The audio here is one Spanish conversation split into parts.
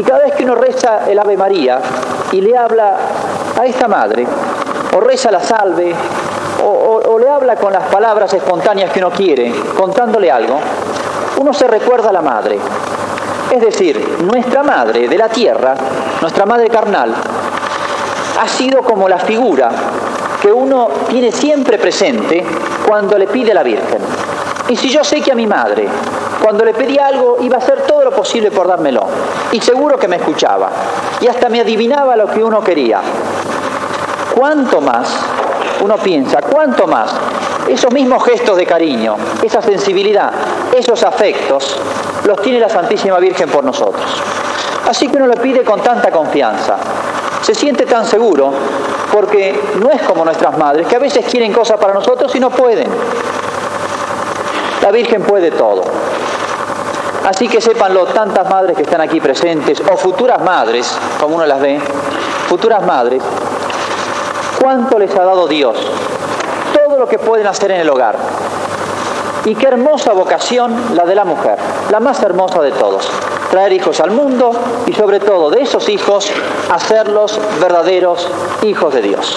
Y cada vez que uno reza el Ave María y le habla a esta madre, o reza la salve, o, o le habla con las palabras espontáneas que uno quiere, contándole algo, uno se recuerda a la madre. Es decir, nuestra madre de la tierra, nuestra madre carnal, ha sido como la figura que uno tiene siempre presente cuando le pide a la Virgen. Y si yo sé que a mi madre, cuando le pedí algo, iba a hacer todo lo posible por dármelo, y seguro que me escuchaba, y hasta me adivinaba lo que uno quería, ¿cuánto más, uno piensa, cuánto más esos mismos gestos de cariño, esa sensibilidad, esos afectos, los tiene la Santísima Virgen por nosotros? Así que uno le pide con tanta confianza, se siente tan seguro porque no es como nuestras madres, que a veces quieren cosas para nosotros y no pueden. La Virgen puede todo. Así que sépanlo tantas madres que están aquí presentes, o futuras madres, como uno las ve, futuras madres, cuánto les ha dado Dios, todo lo que pueden hacer en el hogar. Y qué hermosa vocación la de la mujer, la más hermosa de todos traer hijos al mundo y sobre todo de esos hijos hacerlos verdaderos hijos de Dios.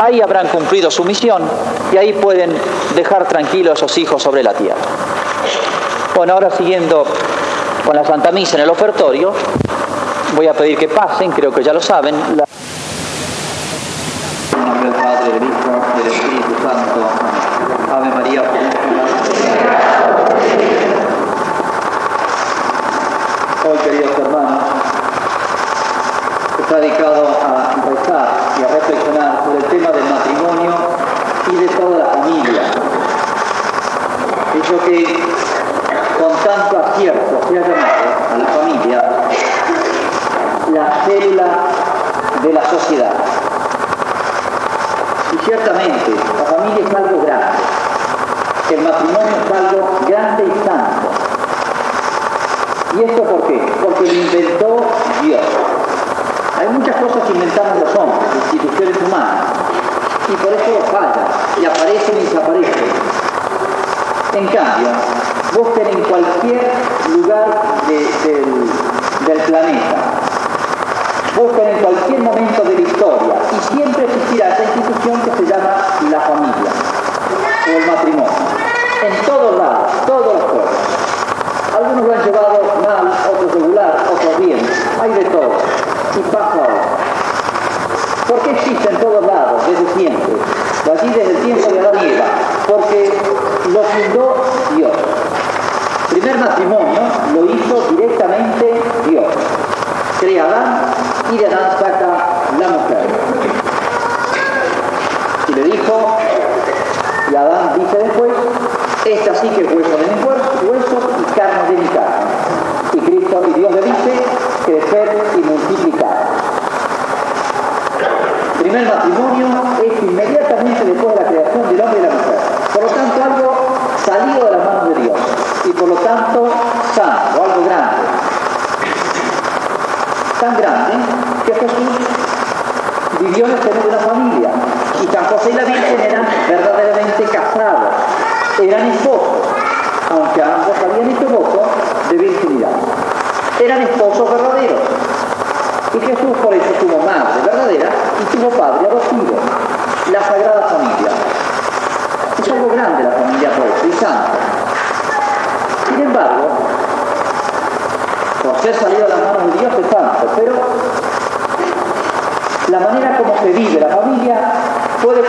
Ahí habrán cumplido su misión y ahí pueden dejar tranquilos a esos hijos sobre la tierra. Bueno, ahora siguiendo con la Santa Misa en el ofertorio, voy a pedir que pasen, creo que ya lo saben. La... Hijo, del Espíritu Santo. Ave María. hoy, queridos hermanos, está dedicado a y reflexionar sobre el tema del matrimonio y de toda la familia con tanto acierto se ha llamado a la familia la célula de la sociedad. Y ciertamente la familia es algo grande, el matrimonio es algo grande y santo ¿Y esto por qué? Porque lo inventó Dios. Hay muchas cosas que inventamos los hombres, instituciones humanas, y por eso fallan, y aparecen y desaparecen. En cambio, busquen en cualquier lugar del, del planeta, busquen en cualquier momento de la historia, y siempre existirá esa institución que se llama la familia, o el matrimonio. En todos lados, todos los pueblos. Algunos lo han llevado mal, otros regular, otros bien. Hay de todo. Y pasa ahora. ¿Por qué existe en todos lados, desde siempre? Allí desde el tiempo de Adán y. Porque lo fundó Dios. Primer matrimonio lo hizo directamente Dios. Crea Adán y de Adán saca la mujer. Y le dijo, y Adán dice después, esta sí que es hueso de mi hueso y carne de mi carne. Y Cristo y Dios le dice crecer y multiplicar. Primer matrimonio es inmediatamente después de la creación del hombre y la mujer. Por lo tanto, algo salido de las manos de Dios. Y por lo tanto, santo, algo grande. Tan grande que Jesús vivió en el seno de una familia. Y San José y la Virgen eran casados eran esposos, aunque ambos habían hecho voto de virginidad. Eran esposos verdaderos. Y Jesús por eso tuvo madre verdadera y tuvo padre adoptivo, la Sagrada Familia. Es algo grande la familia por y santa. Sin embargo, por ser salido de las manos de Dios es santo, pero la manera como se vive la familia puede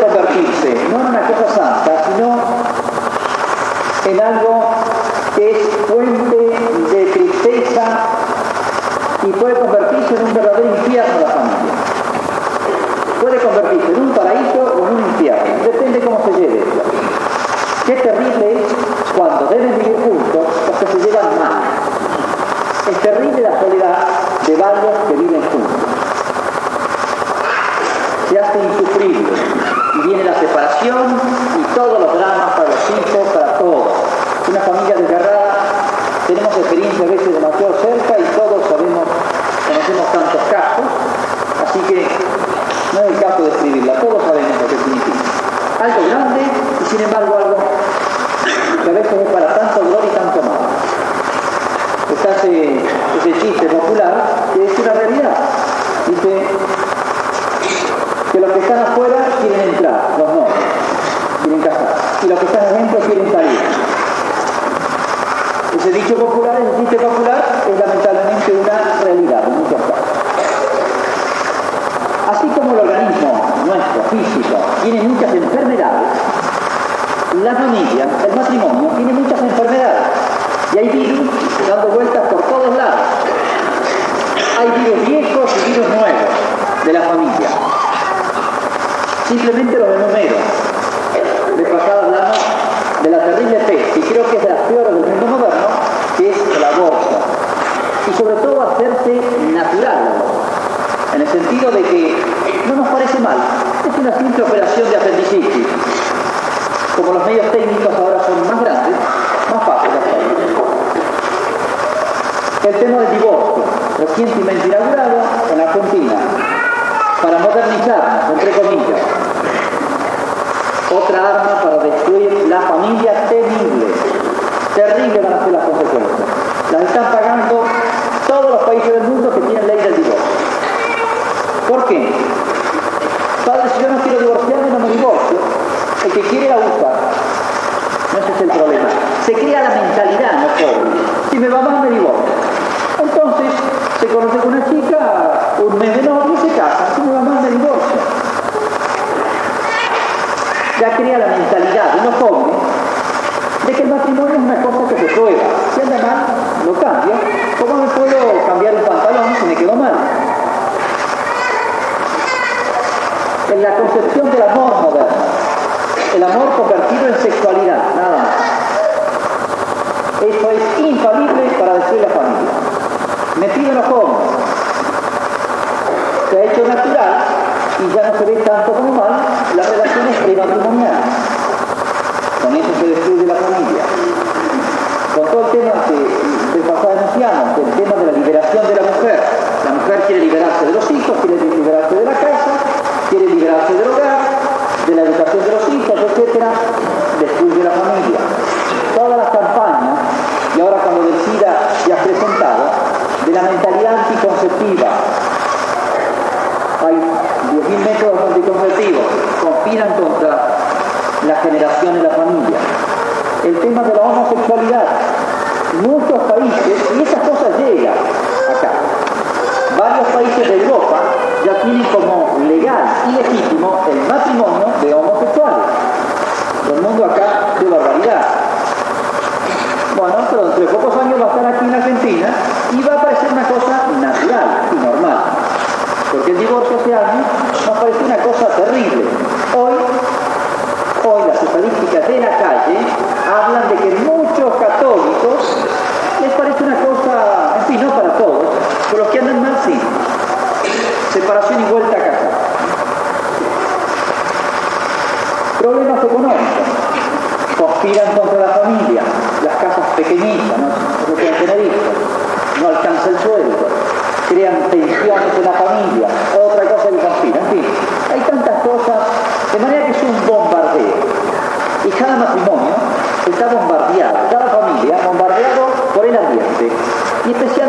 no nos parece mal. Es una simple operación de apendicitis. Como los medios técnicos ahora son más grandes, más fácil hacerlo. El tema del divorcio, recientemente inaugurado en Argentina, para modernizar entre comillas. Otra arma para destruir la familia técnica mamá me divorció. Entonces se conoce con una chica, un mes de novio y se casa. Mi mamá me divorcia. Ya crea la mentalidad de unos hombres de que el matrimonio es una cosa que se juega. Si anda mal, lo cambia. ¿Cómo me puedo cambiar un pantalón si me quedó mal? En la concepción del amor moderno, el amor convertido en sexualidad, nada más. Esto es infalible para destruir la familia. Me piden los jóvenes. Se ha hecho natural y ya no se ve tanto непосредственно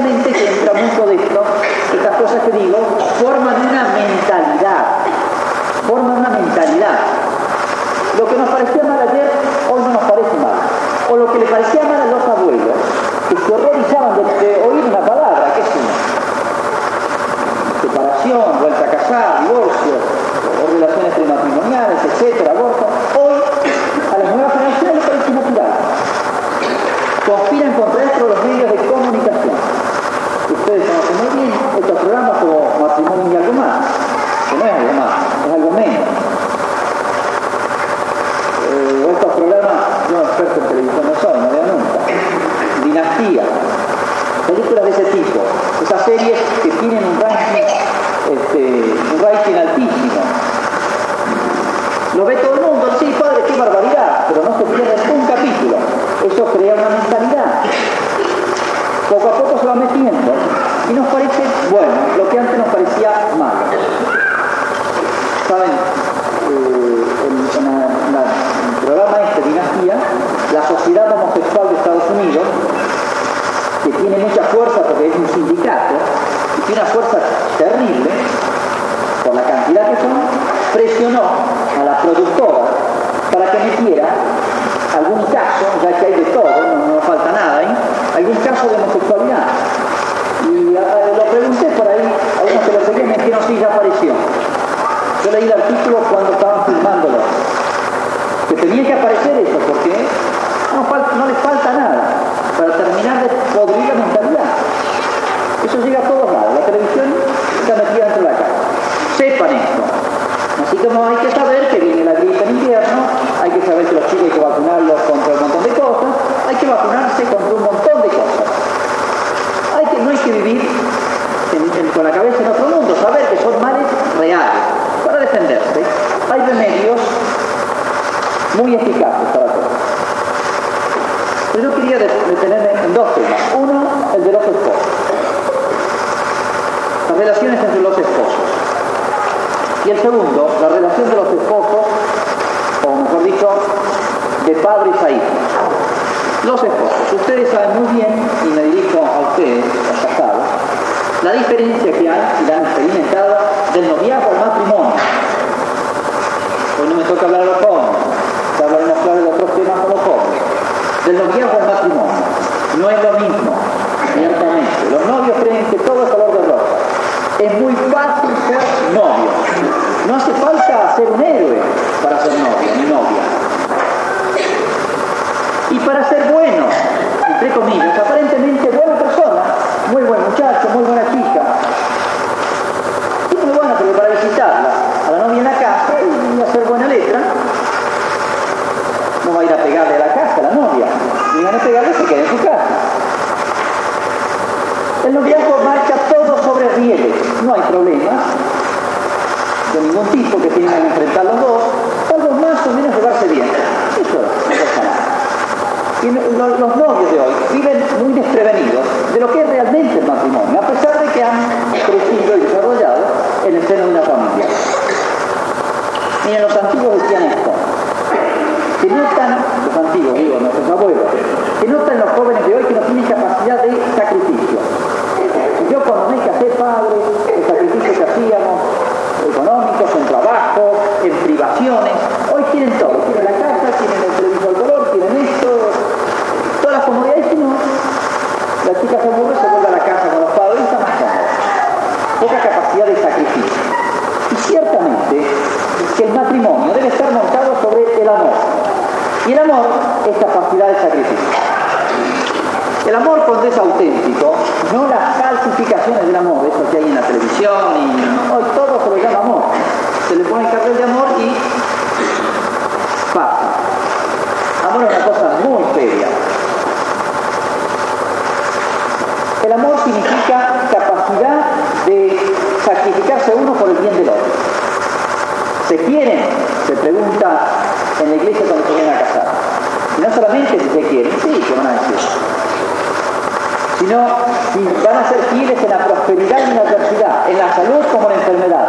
Pone el cartel de amor y pasa. Amor es una cosa muy seria. El amor significa capacidad de sacrificarse uno por el bien del otro. ¿Se quieren? Se pregunta en la iglesia cuando se vienen a casar. Y no solamente si se quieren, sí, que van a decir. Sino si van a ser fieles en la prosperidad y en la adversidad, en la salud como en la enfermedad,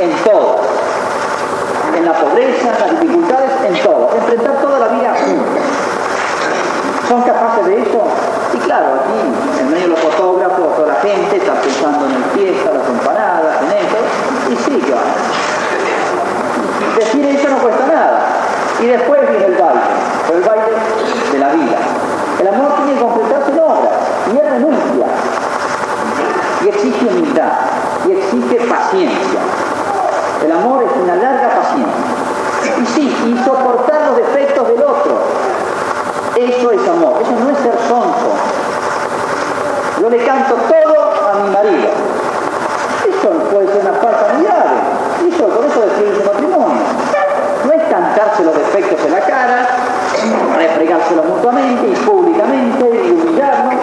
en todo. En la pobreza, en las dificultades, en todo. Enfrentar toda la vida. ¿Son capaces de eso? Y claro, aquí, en medio de los fotógrafos, toda la gente está pensando en el fiesta, las empanadas, en eso, y sí. Decir eso no cuesta nada. Y después viene el baile, el baile de la vida. El amor tiene que completarse en obras, y es renuncia, y exige humildad, y exige paciencia. El amor es una larga paciencia. Y sí, y soportar los defectos del otro. Eso es amor, eso no es ser sonso. Yo le canto todo a mi marido. Eso puede ser una falta muy grave. Eso, con eso su matrimonio. No es cantarse los defectos en la cara, refregárselo mutuamente y públicamente y humillarnos.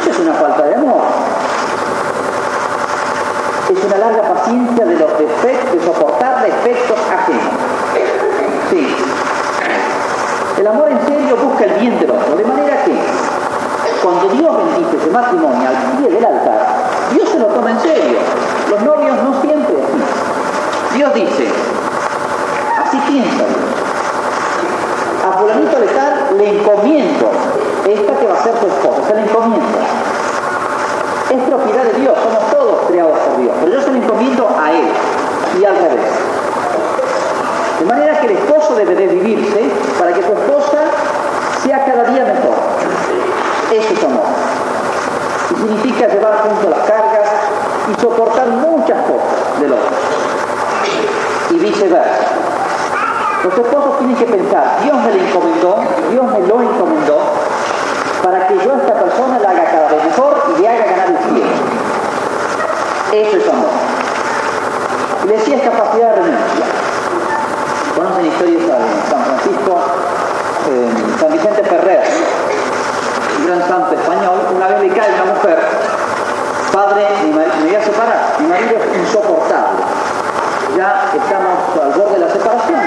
Eso es una falta de amor. Es una larga paciencia de los defectos, de soportar defectos ajenos. Sí, el amor en serio busca el bien del otro, de manera que cuando Dios bendice ese matrimonio al pie del altar, Dios se lo toma en serio. Los novios no siempre así. Dios dice, así piensa A fulanito de tal le encomiendo esta que va a ser tu esposa, se le encomienda es propiedad de Dios, somos todos creados por Dios, pero yo se lo encomiendo a Él y al revés. De manera que el esposo debe de vivirse para que su esposa sea cada día mejor. Eso es amor. Y significa llevar junto las cargas y soportar muchas cosas del otro. Y viceversa. Los esposos tienen que pensar, Dios me lo encomendó, Dios me lo encomendó, para que yo a esta persona la haga cada vez mejor y le haga ganar el cielo. Eso es amor. Y decía es capacidad de renuncia. Conocen historias de San Francisco, eh, San Vicente Ferrer, un gran santo español, una vez le cae una mujer, padre, me voy a separar, mi marido es insoportable. Ya estamos al borde de la separación.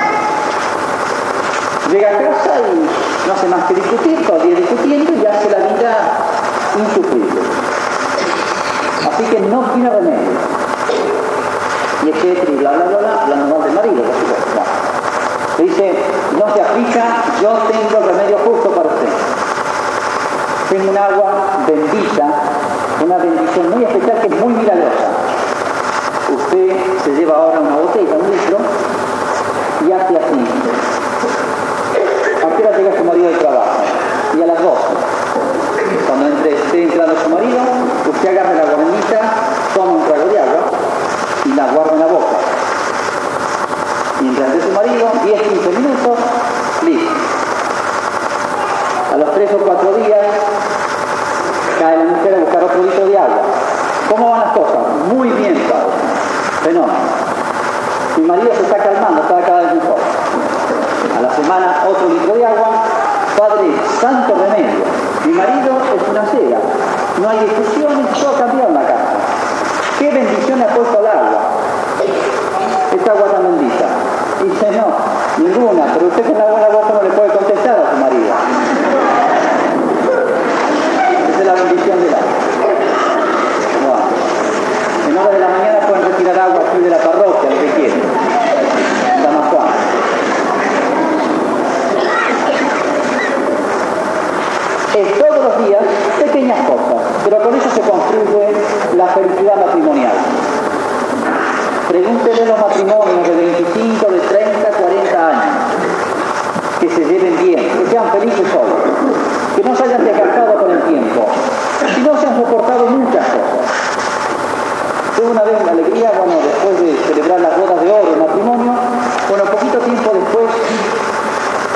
Llega a casa y no hace más que discutir, todo el día discutiendo y hace la vida insufrible. Así que no tiene remedio. Y es que bla bla bla bla, hablando mal del marido. Le dice, no se aplica, yo tengo el remedio justo para usted. Tengo un agua bendita, una bendición muy especial que es muy milagrosa. Usted se lleva ahora una 10, 15 minutos, listo. A los 3 o 4 días cae la mujer a buscar otro litro de agua. ¿Cómo van las cosas? Muy bien, Pablo. Fenómeno. Mi marido se está calmando, está cada vez mejor. A la semana otro litro de agua. Padre, santo remedio. Mi marido es una ciega. No hay discusiones, todo cambiado en la casa. Qué bendición ha puesto el agua. Esta agua ninguna, pero usted con buena boca no le puede contestar a su marido. Esa es la bendición del agua. En hora de la mañana pueden retirar agua aquí de la parroquia, lo que quieran. San Juan. Es todos los días pequeñas cosas, pero con eso se construye la felicidad matrimonial. Pregúntenle a los matrimonios de 25, de 30, 40 años, que se lleven bien, que sean felices solos, que no se hayan desgastado con el tiempo, y no se han soportado muchas cosas. Tuve una vez la alegría, bueno, después de celebrar las bodas de oro, el matrimonio, bueno, poquito tiempo después,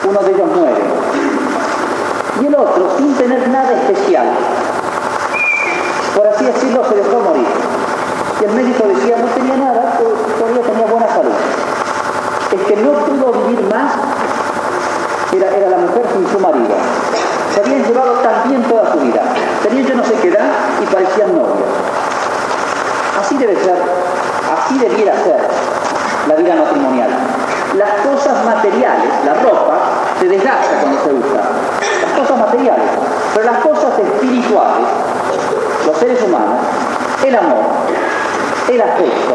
uno de ellos muere. Y el otro, sin tener nada especial, por así decirlo, se dejó morir. Y el médico decía, no tenía nada, pero todavía tenía buena salud. El que no pudo vivir más era, era la mujer sin su marido. Se habían llevado tan bien toda su vida. Tenían yo no sé qué edad y parecían novios. Así debe ser, así debiera ser la vida matrimonial. Las cosas materiales, la ropa, se desgasta cuando se usa. Las cosas materiales. Pero las cosas espirituales, los seres humanos, el amor, el afecto,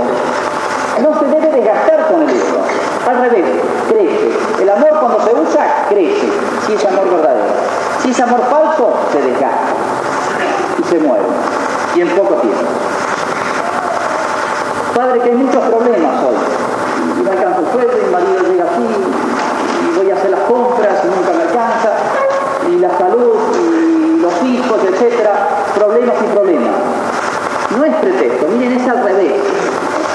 no se debe desgastar con el uso. Al revés, crece. El amor cuando se usa, crece, si es amor verdadero. Si es amor falso, se desgasta y se muere. Y en poco tiempo. Padre, que hay muchos problemas hoy. Y no alcanza el sueldo, mi marido llega así, y voy a hacer las compras y nunca me alcanza, y la salud, y los hijos, etcétera, problemas y problemas. No es pretexto, miren, es al revés.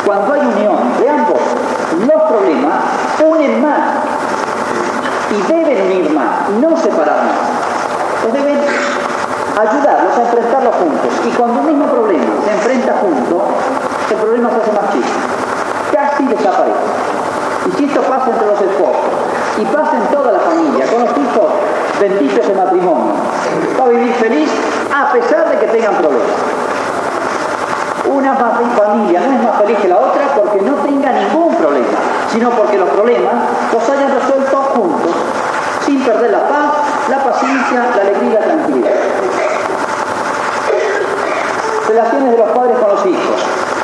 Cuando hay unión de ambos, los problemas unen más y deben unir más, no separar más. Pues deben ayudarlos a enfrentarlos juntos. Y cuando un mismo problema se enfrenta juntos, el problema se hace más chico. Casi desaparece. Y si esto pasa entre los esposos y pasa en toda la familia, con los hijos, bendito ese matrimonio. Va a vivir feliz a pesar de que tengan problemas. Una familia no es más feliz que la otra porque no tenga ningún problema, sino porque los problemas los hayan resuelto juntos, sin perder la paz, la paciencia, la alegría y la tranquilidad. Relaciones de los padres con los hijos,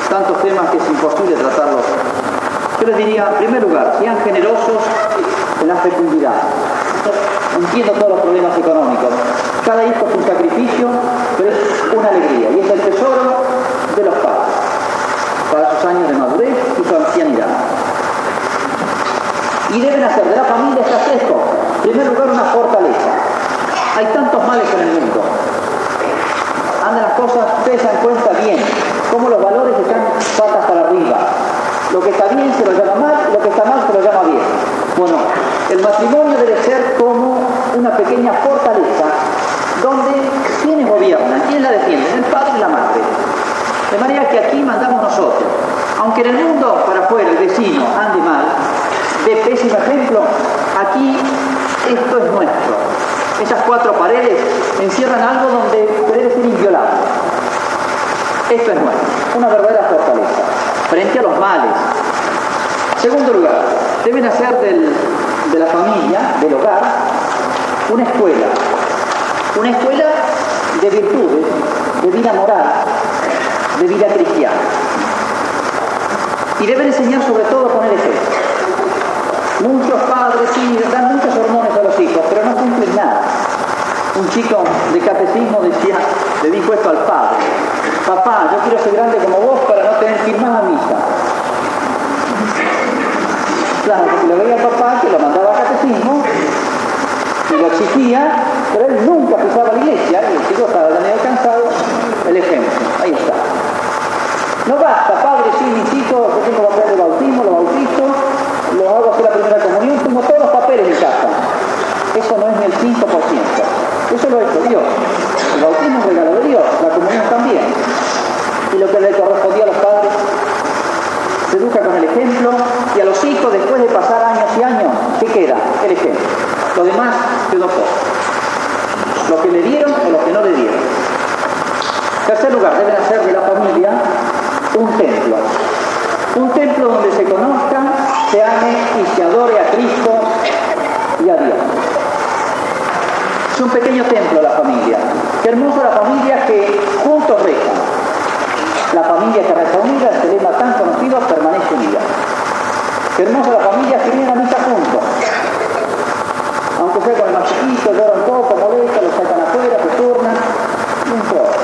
tantos temas que es imposible tratarlos. Yo les diría, en primer lugar, sean generosos en la fecundidad. Entiendo todos los problemas económicos. Cada hijo es un sacrificio, pero es una alegría y es el tesoro de los padres para sus años de madurez y su ancianidad. Y deben hacer de la familia estas tres cosas. En primer lugar, una fortaleza. Hay tantos males en el mundo cuando las cosas ustedes se cuenta bien, cómo los valores están patas para arriba. Lo que está bien se lo llama mal, lo que está mal se lo llama bien. Bueno, el matrimonio debe ser como una pequeña fortaleza donde quienes gobiernan, quién la defienden, el padre y la madre. De manera que aquí mandamos nosotros. Aunque en el mundo para afuera el vecino ande mal, de pésimo ejemplo, aquí esto es nuestro. Esas cuatro paredes encierran algo donde inviolable. Esto es nuestro, una verdadera fortaleza, frente a los males. Segundo lugar, deben hacer de la familia, del hogar, una escuela. Una escuela de virtudes, de vida moral, de vida cristiana. Y deben enseñar sobre todo con el ejemplo. Muchos padres sí dan muchos hormones a los hijos, pero no cumplen nada. Un chico de catecismo decía, le dijo esto al padre, papá, yo quiero ser grande como vos para no tener que ir más a misa. Claro, porque lo veía el papá que lo mandaba a catecismo y lo exigía, pero él nunca pisaba la iglesia y el chico estaba medio cansado. El ejemplo, ahí está. No basta, padre, sí, mis hijos, yo tengo papel de bautismo, lo bautizo, lo hago hacer la primera comunión, tengo todos los papeles en casa. Eso no es ni el 5%. Eso lo ha hecho Dios. El bautismo es regalo de Dios, la comunión también. Y lo que le correspondía a los padres se educa con el ejemplo y a los hijos después de pasar años y años, ¿qué queda? El ejemplo. Lo demás quedó poco. Lo que le dieron o lo que no le dieron. tercer lugar, deben hacer de la familia un templo. Un templo donde se conozca, se ame y se adore a Cristo y a Dios. Es un pequeño templo la familia. Qué hermosa la familia que juntos rezan. La familia que reza unida, el lema tan conocido, permanece unida. Qué hermosa la familia que viene a misa juntos. Aunque sea con el más chiquito, llora un poco, molesta, lo sacan afuera, se turnan, no importa.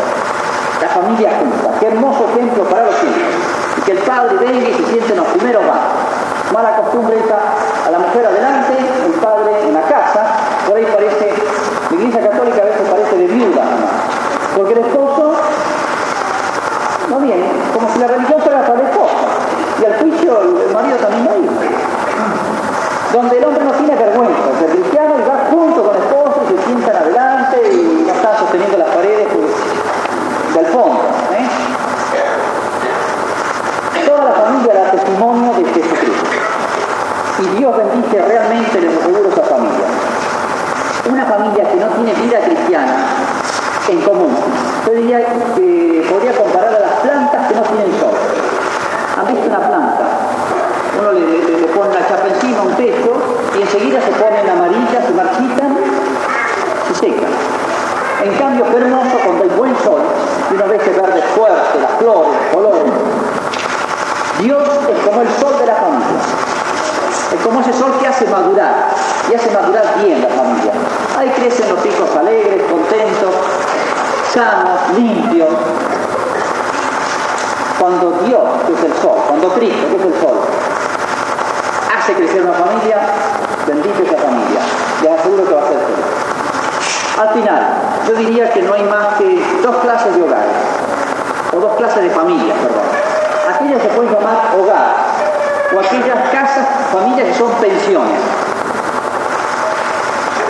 La familia junta. Qué hermoso ejemplo para los hijos que el padre venga y se siente en los primeros bancos. Mala costumbre esta, a la mujer adelante, el padre en la casa, por ahí parece, la iglesia católica a veces parece de viuda porque el esposo no viene, como si la religión fuera para el esposo, y al juicio el marido también va a ir. Donde el hombre no tiene vergüenza, el cristiano y va junto con el esposo y se sientan adelante y no está sosteniendo las paredes del fondo. da testimonio de Jesucristo. Y Dios bendice realmente les aseguro esa familia. Una familia que no tiene vida cristiana en común. Yo diría que podría comparar a las plantas que no tienen sol. ¿Han visto una planta? Uno le, pone una chapa encima, un techo, y enseguida se ponen amarillas, se marchitan, se secan. En cambio, es hermoso cuando hay buen sol, y uno ve ese verde fuerte, las flores, los colores, Dios es como el sol de la familia. Sol que hace madurar, y hace madurar bien la familia. Ahí crecen los hijos alegres, contentos, sanos, limpios. Cuando Dios, que es el sol, cuando Cristo, que es el sol, hace crecer una familia, bendito esa familia. Les aseguro que va a ser feliz. Al final, yo diría que no hay más que dos clases de hogares, o dos clases de familias, perdón aquellas se pueden llamar hogar, o aquellas casas, familias que son pensiones.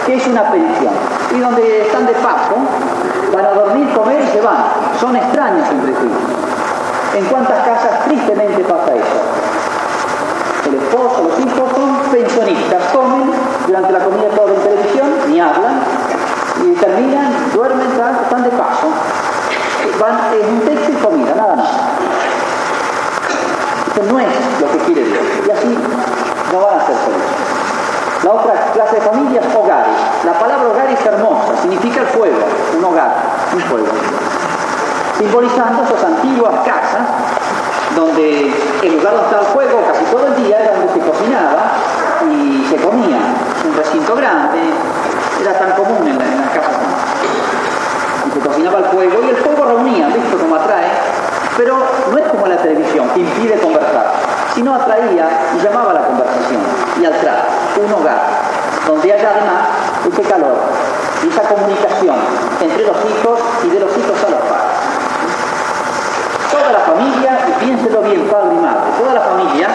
¿Qué es una pensión? Y donde están de paso, van a dormir, comer y se van. Son extraños entre sí. ¿En cuántas casas tristemente pasa eso? El esposo, los hijos son pensionistas, comen durante la comida todo en televisión, ni hablan, y terminan, duermen, están de paso. Van en un texto y comida, nada más no es lo que quiere Dios. Y así no van a ser felices. La otra clase de familia es hogares. La palabra hogar es hermosa, significa el fuego, un hogar, un fuego. Simbolizando esas antiguas casas donde el lugar donde estaba el fuego casi todo el día era donde se cocinaba y se comía. Un recinto grande, era tan común en, las casas. Se cocinaba el fuego y el fuego reunía, ¿visto cómo atrae? Pero no es como la televisión, que impide conversar, sino atraía y llamaba a la conversación y al un hogar, donde haya además ese calor y esa comunicación entre los hijos y de los hijos a los padres. Toda la familia, y piénselo bien padre y madre, toda la familia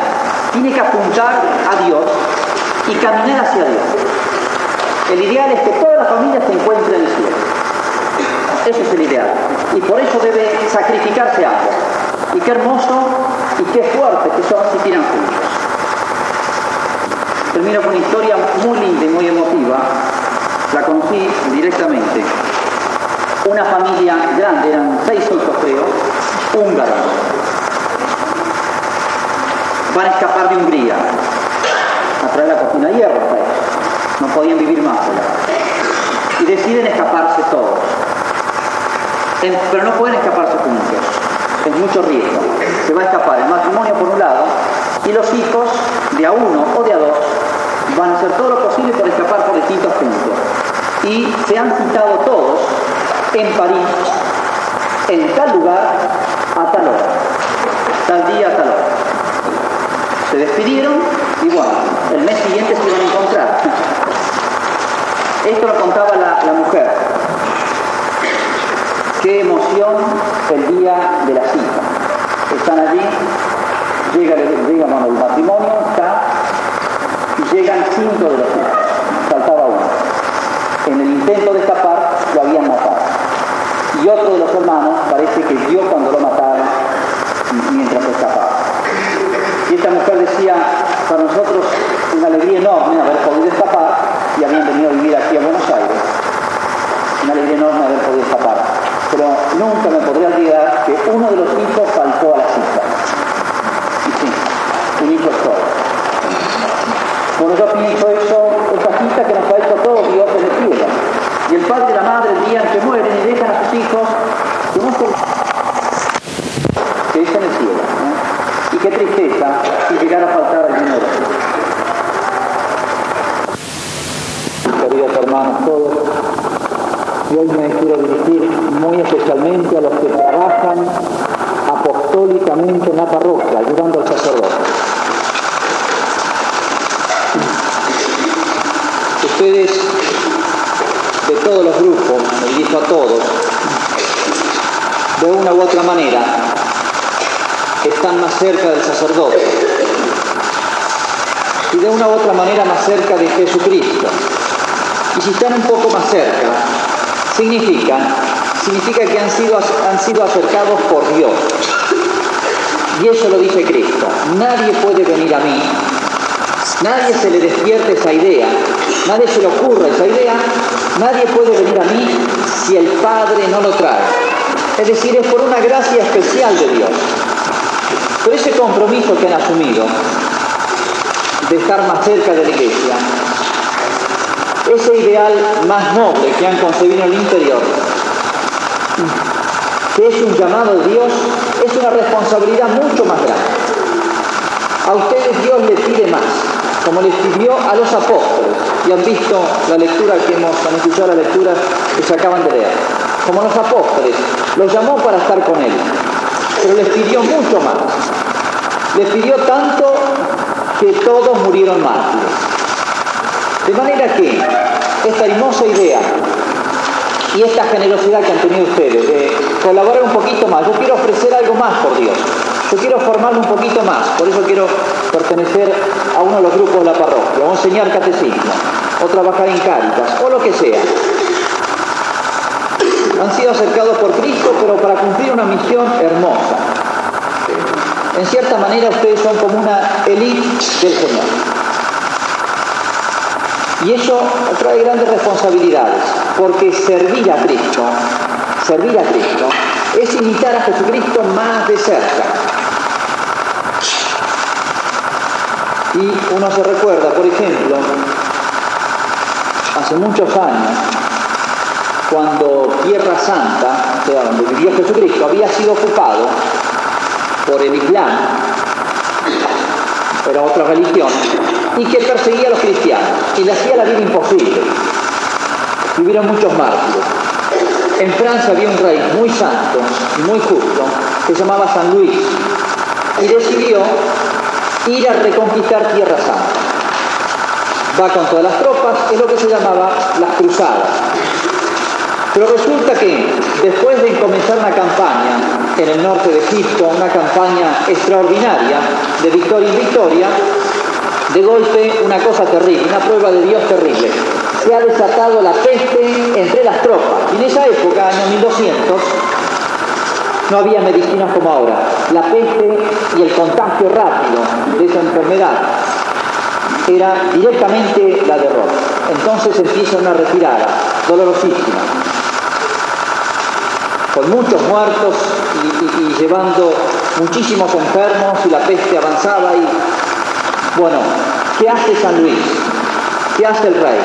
tiene que apuntar a Dios y caminar hacia Dios. El ideal es que toda la familia se encuentre en el cielo. Ese es el ideal. Y por eso debe sacrificarse algo. qué hermoso y qué fuerte que son si tiran juntos. Termino con una historia muy linda y muy emotiva. La conocí directamente. Una familia grande, eran seis hijos creo, húngaros. Van a escapar de Hungría, a traer la cocina de hierro para ellos. No podían vivir más allá. Y deciden escaparse todos. pero no pueden escaparse juntos. Es mucho riesgo. Se va a escapar el matrimonio por un lado y los hijos de a uno o de a dos van a hacer todo lo posible por escapar por distintos puntos. Y se han citado todos en París, en tal lugar, a tal hora, tal día, a tal hora. Se despidieron y bueno, el mes siguiente se iban a encontrar. Esto lo contaba la, mujer. Qué emoción el día de la cita. Están allí, llega, llega el matrimonio, está, y llegan cinco de los hijos. Faltaba uno. En el intento de escapar lo habían matado. Y otro de los hermanos parece que vio cuando lo mataron mientras escapaba. Y esta mujer decía, para nosotros una alegría enorme haber podido escapar y habían venido a vivir aquí a Buenos Aires. Una alegría enorme haber podido escapar. Pero nunca me podría olvidar que uno de los hijos faltó a la cita. Y sí, un hijo es todo. Bueno, yo pienso eso, esa cita que nos ha hecho todo Dios en el cielo. Y el padre y la madre el día en que mueren y dejan a sus hijos, que es en el cielo. Y qué tristeza si llegara a faltar el dinero. Queridos hermanos todos, y hoy me quiero dirigir muy especialmente a los que trabajan apostólicamente en la parroquia, ayudando al sacerdote. Ustedes, de todos los grupos, me dirijo a todos, de una u otra manera, están más cerca del sacerdote y de una u otra manera más cerca de Jesucristo. Y si están un poco más cerca, significa, significa que han sido, han sido acercados por Dios. Y eso lo dice Cristo. Nadie puede venir a mí. Nadie se le despierte esa idea. Nadie se le ocurre esa idea. Nadie puede venir a mí si el Padre no lo trae. Es decir, es por una gracia especial de Dios. Pero ese compromiso que han asumido de estar más cerca de la iglesia, ese ideal más noble que han concebido en el interior, que es un llamado de Dios, es una responsabilidad mucho más grande. A ustedes Dios les pide más, como les pidió a los apóstoles, y han visto la lectura que hemos, han escuchado la lectura que se acaban de leer. Como los apóstoles, los llamó para estar con Él, pero les pidió mucho más. Les pidió tanto que todos murieron mártires. De manera que esta hermosa idea y esta generosidad que han tenido ustedes de colaborar un poquito más, yo quiero ofrecer algo más por Dios, yo quiero formarme un poquito más, por eso quiero pertenecer a uno de los grupos de la parroquia, o enseñar catecismo, o trabajar en cáritas, o lo que sea. Han sido acercados por Cristo, pero para cumplir una misión hermosa. En cierta manera ustedes son como una élite del Señor. Y eso trae grandes responsabilidades, porque servir a Cristo, servir a Cristo, es imitar a Jesucristo más de cerca. Y uno se recuerda, por ejemplo, hace muchos años, cuando Tierra Santa, o sea, donde vivió Jesucristo, había sido ocupado por el Islam, era otra religión, y que perseguía a los cristianos y le hacía la vida imposible. Y muchos mártires. En Francia había un rey muy santo muy justo que se llamaba San Luis y decidió ir a reconquistar Tierra Santa. Va con todas las tropas, es lo que se llamaba las cruzadas. Pero resulta que después de comenzar una campaña en el norte de Egipto, una campaña extraordinaria de victoria en victoria, de golpe una cosa terrible, una prueba de Dios terrible. Se ha desatado la peste entre las tropas. En esa época, año 1200, No había medicinas como ahora. La peste y el contagio rápido de esa enfermedad era directamente la de Roma. Entonces empieza una retirada dolorosísima, con muchos muertos y, llevando muchísimos enfermos y la peste avanzaba y bueno, ¿qué hace San Luis? ¿Qué hace el rey?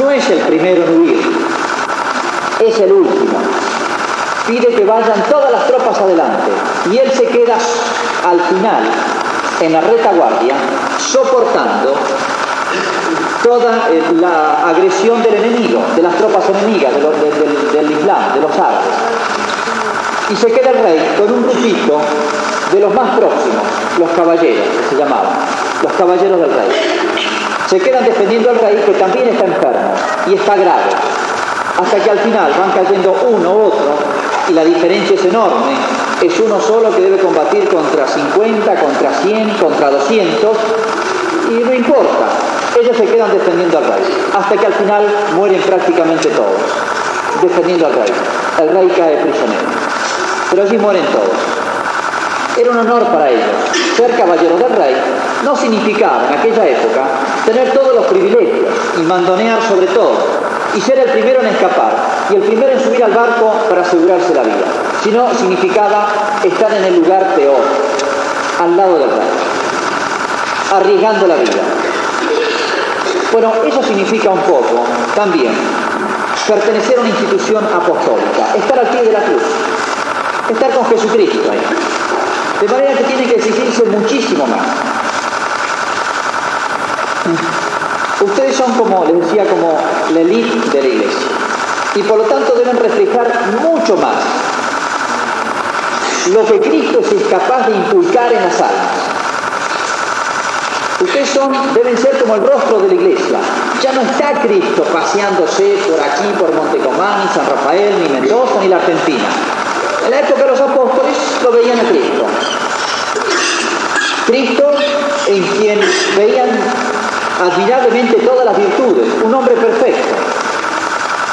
No es el primero en huir, es el último. Pide que vayan todas las tropas adelante y él se queda al final en la retaguardia soportando toda eh, la agresión del enemigo, de las tropas enemigas, del Islam, de los árabes. Y se queda el rey con un grupito de los más próximos, los caballeros, que se llamaban, los caballeros del rey. Se quedan defendiendo al rey que también está enfermo y está grave, hasta que al final van cayendo uno u otro y la diferencia es enorme. Es uno solo que debe combatir contra 50, contra 100, contra 200 y no importa, ellos se quedan defendiendo al rey, hasta que al final mueren prácticamente todos, defendiendo al rey. El rey cae prisionero, pero allí mueren todos. Era un honor para ellos. Ser caballero del rey no significaba en aquella época tener todos los privilegios y mandonear sobre todo, y ser el primero en escapar y el primero en subir al barco para asegurarse la vida, sino significaba estar en el lugar peor, al lado del rey, arriesgando la vida. Bueno, eso significa un poco también pertenecer a una institución apostólica, estar al pie de la cruz, estar con Jesucristo ahí. De manera que tiene que exigirse muchísimo más. Ustedes son como, les decía, como la élite de la iglesia. Y por lo tanto deben reflejar mucho más lo que Cristo es capaz de inculcar en las almas. Ustedes son, deben ser como el rostro de la iglesia. Ya no está Cristo paseándose por aquí, por Montecomán, ni San Rafael, ni Mendoza, ni la Argentina. En la época de los apóstoles lo veían a Cristo. Cristo en quien veían admirablemente todas las virtudes, un hombre perfecto.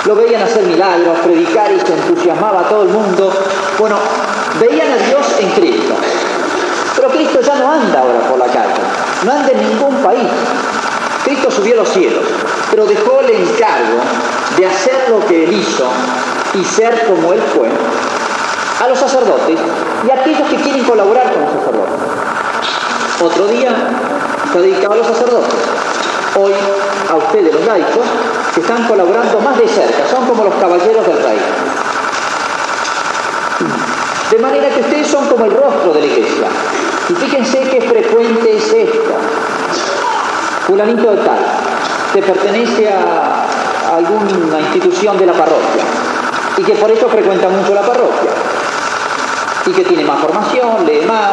Lo veían hacer milagros, predicar y se entusiasmaba a todo el mundo. Bueno, veían a Dios en Cristo. Pero Cristo ya no anda ahora por la calle, no anda en ningún país. Cristo subió a los cielos, pero dejó el encargo de hacer lo que él hizo y ser como él fue a los sacerdotes y a aquellos que quieren colaborar con los sacerdotes. Otro día está dedicado a los sacerdotes. Hoy a ustedes, los laicos, que están colaborando más de cerca, son como los caballeros del rey. De manera que ustedes son como el rostro de la iglesia. Y fíjense qué frecuente es esto. Fulanito de tal, que pertenece a alguna institución de la parroquia y que por eso frecuenta mucho la parroquia y que tiene más formación, lee más,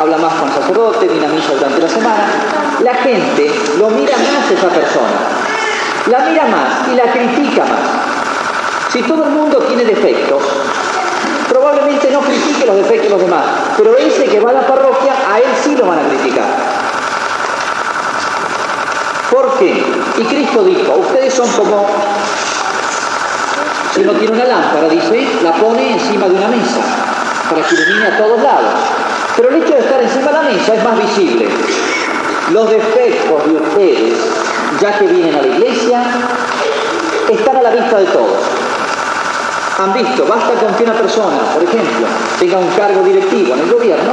habla más con sacerdote, dinamiza durante la semana. La gente lo mira más esa persona, la mira más y la critica más. Si todo el mundo tiene defectos, probablemente no critique los defectos de los demás, pero ese que va a la parroquia, a él sí lo van a criticar. ¿Por qué? Y Cristo dijo, ustedes son como, si uno tiene una lámpara, dice, la pone encima de una mesa, para que ilumine a todos lados. Pero el hecho de estar encima de la mesa es más visible. Los defectos de ustedes, ya que vienen a la iglesia, están a la vista de todos han visto, basta con que una persona, por ejemplo, tenga un cargo directivo en el gobierno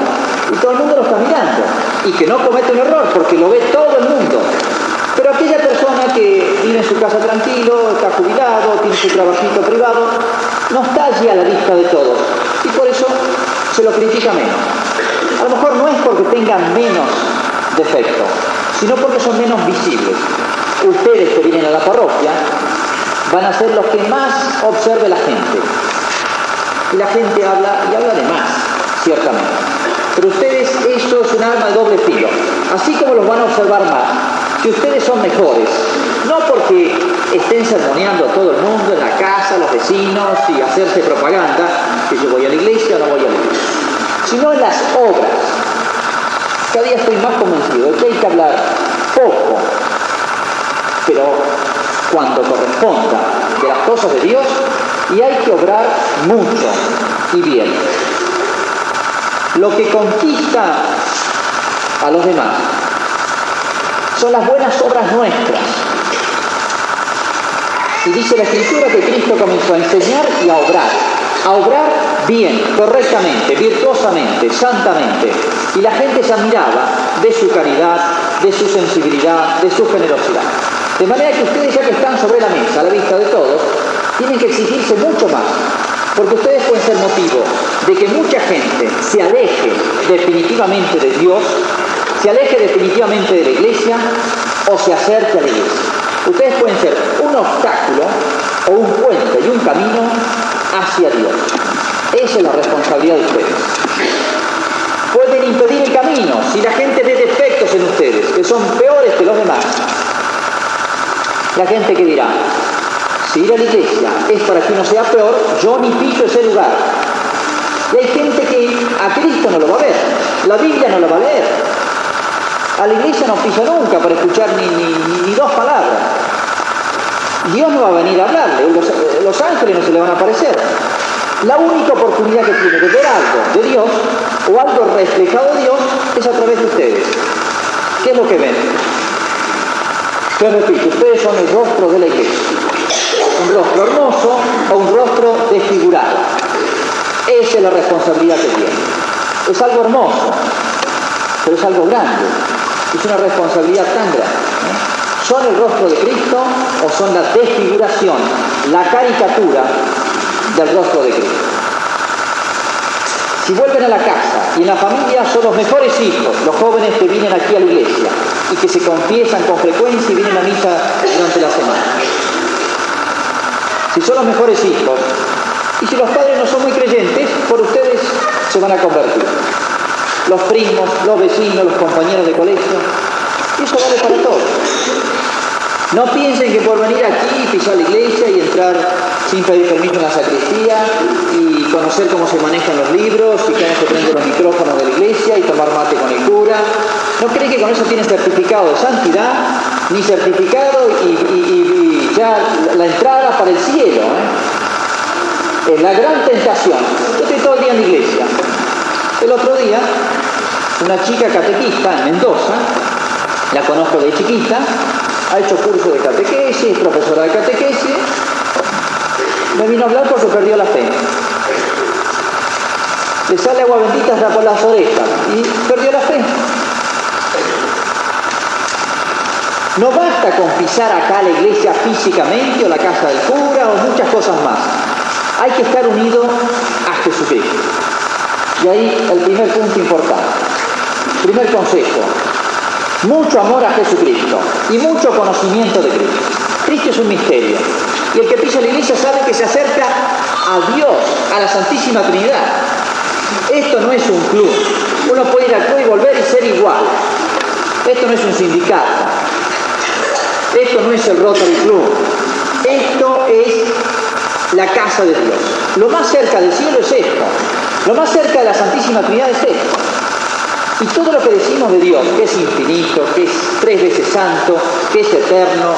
y todo el mundo lo está mirando y que no comete un error porque lo ve todo el mundo. Pero aquella persona que vive en su casa tranquilo, está jubilado, tiene su trabajito privado, no está allí a la vista de todos y por eso se lo critica menos. A lo mejor no es porque tengan menos defectos, sino porque son menos visibles. Ustedes que vienen a la parroquia van a ser los que más observe la gente. Y la gente habla y habla de más, ciertamente. Pero ustedes, eso es un arma de doble filo. Así como los van a observar más, que ustedes son mejores, no porque estén sermoneando a todo el mundo, en la casa, los vecinos y hacerse propaganda, que yo voy a la iglesia o no voy a la iglesia, sino en las obras. Cada día estoy más convencido de que hay que hablar poco, pero cuando corresponda de las cosas de Dios y hay que obrar mucho y bien. lo que conquista a los demás son las buenas obras nuestras. Y dice la Escritura que Cristo comenzó a enseñar y a obrar. A obrar bien, correctamente, virtuosamente, santamente. Y la gente se admiraba de su caridad, de su sensibilidad, de su generosidad. De manera que ustedes ya que están sobre la mesa, a la vista de todos, tienen que exigirse mucho más. Porque ustedes pueden ser motivo de que mucha gente se aleje definitivamente de Dios se aleje definitivamente de la iglesia o se acerque a la iglesia. Ustedes pueden ser un obstáculo o un puente y un camino hacia Dios. Esa es la responsabilidad de ustedes. Pueden impedir el camino si la gente ve defectos en ustedes, que son peores que los demás. La gente que dirá, si ir a la iglesia es para que uno sea peor, yo ni piso ese lugar. Y hay gente que a Cristo no lo va a ver, la Biblia no lo va a leer, a la iglesia no pisa nunca para escuchar ni, dos palabras. Dios no va a venir a hablarle, los, ángeles no se le van a aparecer. La única oportunidad que tiene de ver algo de Dios o algo reflejado de Dios es a través de ustedes. ¿Qué es lo que ven? Pues repito, ustedes son el rostro de la iglesia. Un rostro hermoso o un rostro desfigurado. Esa es la responsabilidad que tienen. Es algo hermoso, pero es algo grande. Es una responsabilidad tan grande. ¿Son el rostro de Cristo o son la desfiguración, la caricatura del rostro de Cristo? Si vuelven a la casa y en la familia son los mejores hijos, los jóvenes que vienen aquí a la iglesia y que se confiesan con frecuencia y vienen a misa durante la semana. Si son los mejores hijos y si los padres no son muy creyentes, por ustedes se van a convertir los primos, los vecinos, los compañeros de colegio. Y eso vale para todos. No piensen que por venir aquí, pisar la iglesia y entrar sin pedir permiso en la sacristía y conocer cómo se manejan los libros y que se prenden los micrófonos de la iglesia y tomar mate con el cura, no creen que con eso tienen certificado de santidad, ni certificado y, ya la entrada para el cielo. ¿eh? Es la gran tentación. Yo estoy todo el día en la iglesia. El otro día una chica catequista en Mendoza, la conozco de chiquita, ha hecho curso de catequesis, profesora de catequesis, me vino a hablar porque perdió la fe. Le sale agua bendita hasta por las orejas y perdió la fe. No basta con pisar acá la iglesia físicamente o la casa del cura o muchas cosas más. Hay que estar unido a Jesucristo. Y ahí el primer punto importante. Primer consejo, mucho amor a Jesucristo y mucho conocimiento de Cristo. Cristo es un misterio. Y el que pisa la iglesia sabe que se acerca a Dios, a la Santísima Trinidad. Esto no es un club. Uno puede ir al club y volver y ser igual. Esto no es un sindicato. Esto no es el Rotary Club. Esto es la casa de Dios. Lo más cerca del cielo es esto. Lo más cerca de la Santísima Trinidad es esto. Y todo lo que decimos de Dios, que es infinito, que es tres veces santo, que es eterno,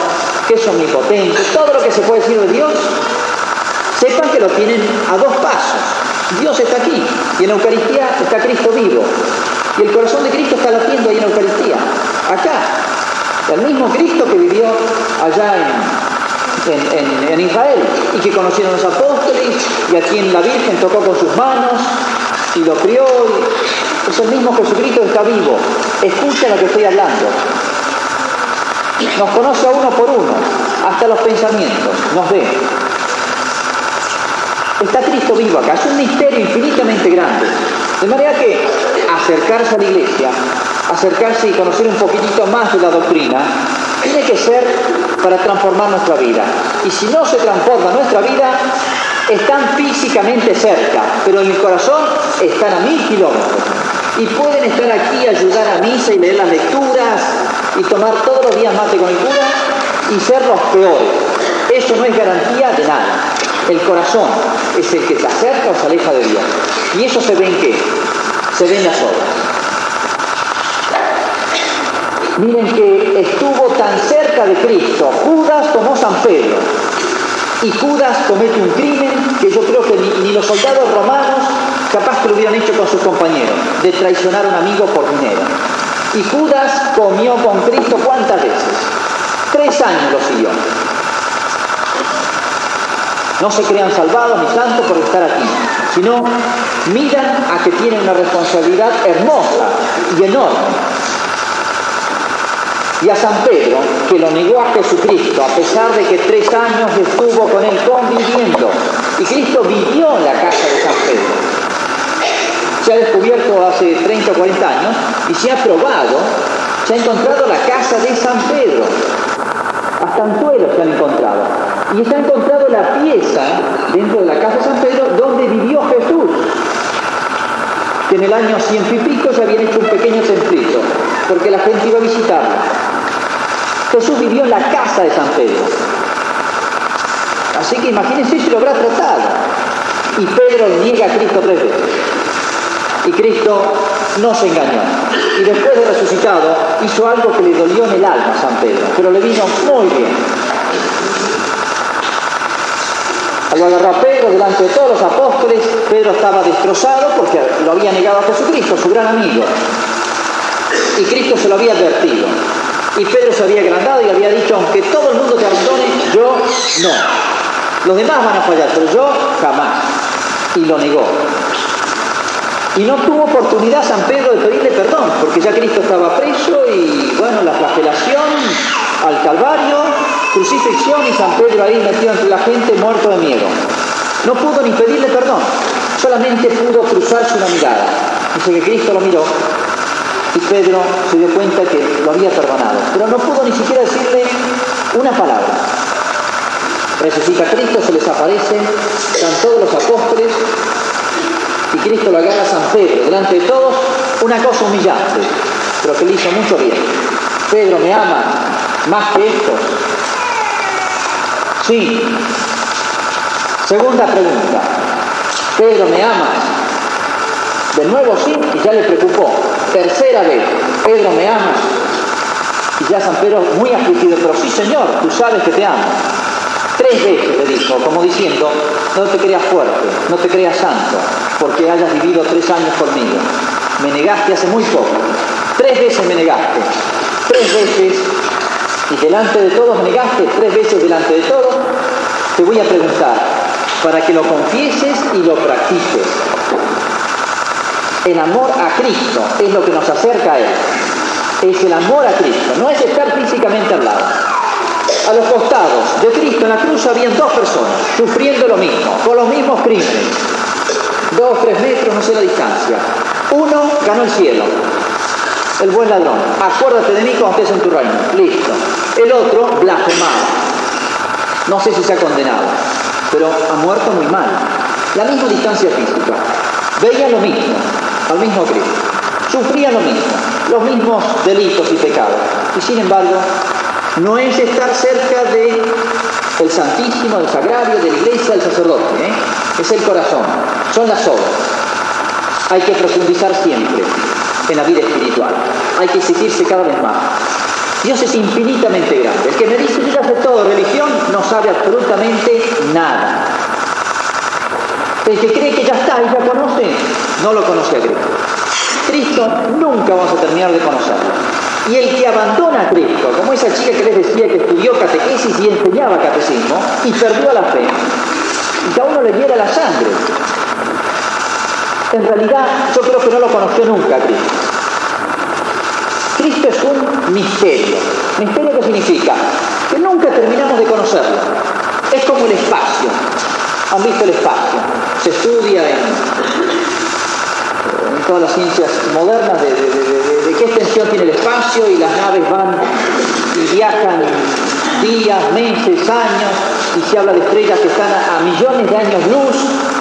que es omnipotente, todo lo que se puede decir de Dios, sepan que lo tienen a dos pasos. Dios está aquí y en Eucaristía está Cristo vivo. Y el corazón de Cristo está latiendo ahí en Eucaristía, acá. El mismo Cristo que vivió allá en, en, Israel y que conocieron los apóstoles y a quien la Virgen tocó con sus manos y lo crió. Es el mismo Jesucristo está vivo. Escucha lo que estoy hablando. Nos conoce a uno por uno, hasta los pensamientos, nos ve. Está Cristo vivo acá, es un misterio infinitamente grande. De manera que acercarse a la iglesia, acercarse y conocer un poquitito más de la doctrina, tiene que ser para transformar nuestra vida. Y si no se transforma nuestra vida, están físicamente cerca, pero en el corazón están a mil kilómetros. Y pueden estar aquí, ayudar a misa y leer las lecturas y tomar todos los días mate con el cura y ser los peores. Eso no es garantía de nada. El corazón es el que se acerca o se aleja de Dios. Y eso se ve en qué? Se ve en las obras. Miren que estuvo tan cerca de Cristo Judas como San Pedro y Judas comete un crimen que yo creo que ni, los soldados romanos capaz que lo hubieran hecho con sus compañeros, de traicionar a un amigo por dinero. Y Judas comió con Cristo cuántas veces? Tres años lo siguió. No se crean salvados ni santos por estar aquí, sino miran a que tienen una responsabilidad hermosa y enorme y a San Pedro, que lo negó a Jesucristo, a pesar de que tres años estuvo con él conviviendo. Y Cristo vivió en la casa de San Pedro. Se ha descubierto hace 30 o 40 años y se ha probado, se ha encontrado la casa de San Pedro. Hasta anzuelos se han encontrado. Y se ha encontrado la pieza dentro de la casa de San Pedro donde vivió Jesús. Que en el año ciento y pico se habían hecho un pequeño templito, porque la gente iba a visitarlo. Jesús vivió en la casa de San Pedro. Así que imagínense si lo habrá tratado. Y Pedro niega a Cristo tres veces. Y Cristo no se engañó. Y después de resucitado hizo algo que le dolió en el alma a San Pedro, pero le vino muy bien. Lo agarró a Pedro delante de todos los apóstoles. Pedro estaba destrozado porque lo había negado a Jesucristo, su gran amigo. Y Cristo se lo había advertido. Y Pedro se había agrandado y había dicho, aunque todo el mundo te abandone, yo no. Los demás van a fallar, pero yo jamás. Y lo negó. Y no tuvo oportunidad San Pedro de pedirle perdón, porque ya Cristo estaba preso y bueno, la flagelación al Calvario, crucifixión y San Pedro ahí metido entre la gente muerto de miedo. No pudo ni pedirle perdón, solamente pudo cruzarse una mirada. Dice que Cristo lo miró y Pedro se dio cuenta que lo había perdonado, pero no pudo ni siquiera decirle una palabra. Resucita Cristo, se les aparece, están todos los apóstoles Cristo lo agarra a San Pedro, delante de todos, una cosa humillante, pero que le hizo mucho bien. Pedro, ¿me ama más que esto? Sí. Segunda pregunta. Pedro, ¿me amas? De nuevo sí, y ya le preocupó. Tercera vez, Pedro, ¿me amas? Y ya San Pedro, muy afligido, pero sí, Señor, tú sabes que te amo. Tres veces le dijo, como diciendo, no te creas fuerte, no te creas santo, porque hayas vivido tres años conmigo. Me negaste hace muy poco. Tres veces me negaste. Tres veces, y delante de todos me negaste, tres veces delante de todos, te voy a preguntar, para que lo confieses y lo practiques. El amor a Cristo es lo que nos acerca a Él. Es el amor a Cristo, no es estar físicamente al lado. A los costados de Cristo en la cruz habían dos personas sufriendo lo mismo, con los mismos crímenes. Dos, tres metros, no sé la distancia. Uno ganó el cielo, el buen ladrón. Acuérdate de mí cuando estés en tu reino. Listo. El otro, blasfemado. No sé si se ha condenado, pero ha muerto muy mal. La misma distancia física. Veía lo mismo al mismo Cristo. Sufrían lo mismo, los mismos delitos y pecados. Y sin embargo, no es estar cerca de el Santísimo, del Sagrario, de la iglesia, del sacerdote. ¿eh? Es el corazón, son las obras. Hay que profundizar siempre en la vida espiritual. Hay que exigirse cada vez más. Dios es infinitamente grande. El que me dice ya sé todo religión no sabe absolutamente nada. El que cree que ya está y ya conoce, no lo conoce a Cristo. Cristo nunca vamos a terminar de conocerlo. Y el que abandona a Cristo, como esa chica que les decía que estudió catequesis y enseñaba catecismo, y perdió la fe, y que a uno le diera la sangre, en realidad yo creo que no lo conoció nunca Cristo. Cristo es un misterio. ¿Misterio qué significa? Que nunca terminamos de conocerlo. Es como el espacio. ¿Han visto el espacio? Se estudia en, todas las ciencias modernas de, qué extensión tiene el espacio y las naves van y viajan días, meses, años y se habla de estrellas que están a, millones de años luz.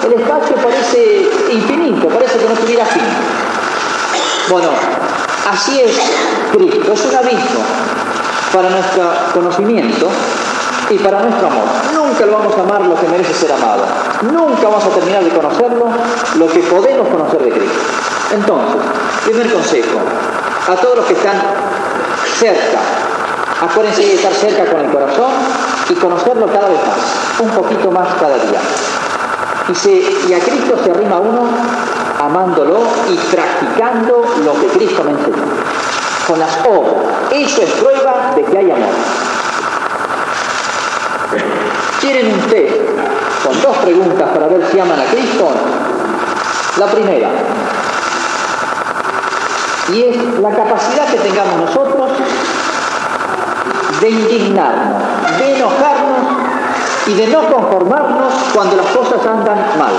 El espacio parece infinito, parece que no tuviera fin. Bueno, así es Cristo, es un abismo para nuestro conocimiento y para nuestro amor. Nunca lo vamos a amar lo que merece ser amado. Nunca vamos a terminar de conocerlo lo que podemos conocer de Cristo. Entonces, primer consejo, a todos los que están cerca, acuérdense de estar cerca con el corazón y conocerlo cada vez más, un poquito más cada día. Y, y a Cristo se arrima uno amándolo y practicando lo que Cristo me enseñó. Con las obras. Eso es prueba de que hay amor. ¿Quieren un con dos preguntas para ver si aman a Cristo? La primera, y es la capacidad que tengamos nosotros de indignarnos, de enojarnos y de no conformarnos cuando las cosas andan mal.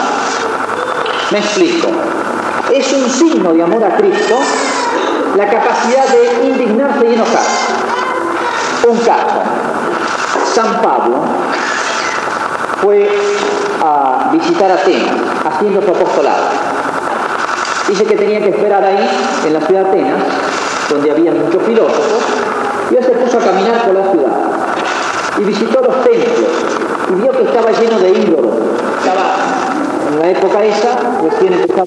Me explico. Es un signo de amor a Cristo la capacidad de indignarse y enojarse. Un caso. San Pablo fue a visitar Atenas haciendo su apostolado. Dice que tenía que esperar ahí, en la ciudad de Atenas, donde había muchos filósofos, y él se puso a caminar por la ciudad. Y visitó los templos, y vio que estaba lleno de ídolos. Estaba en la época esa, recién empezaba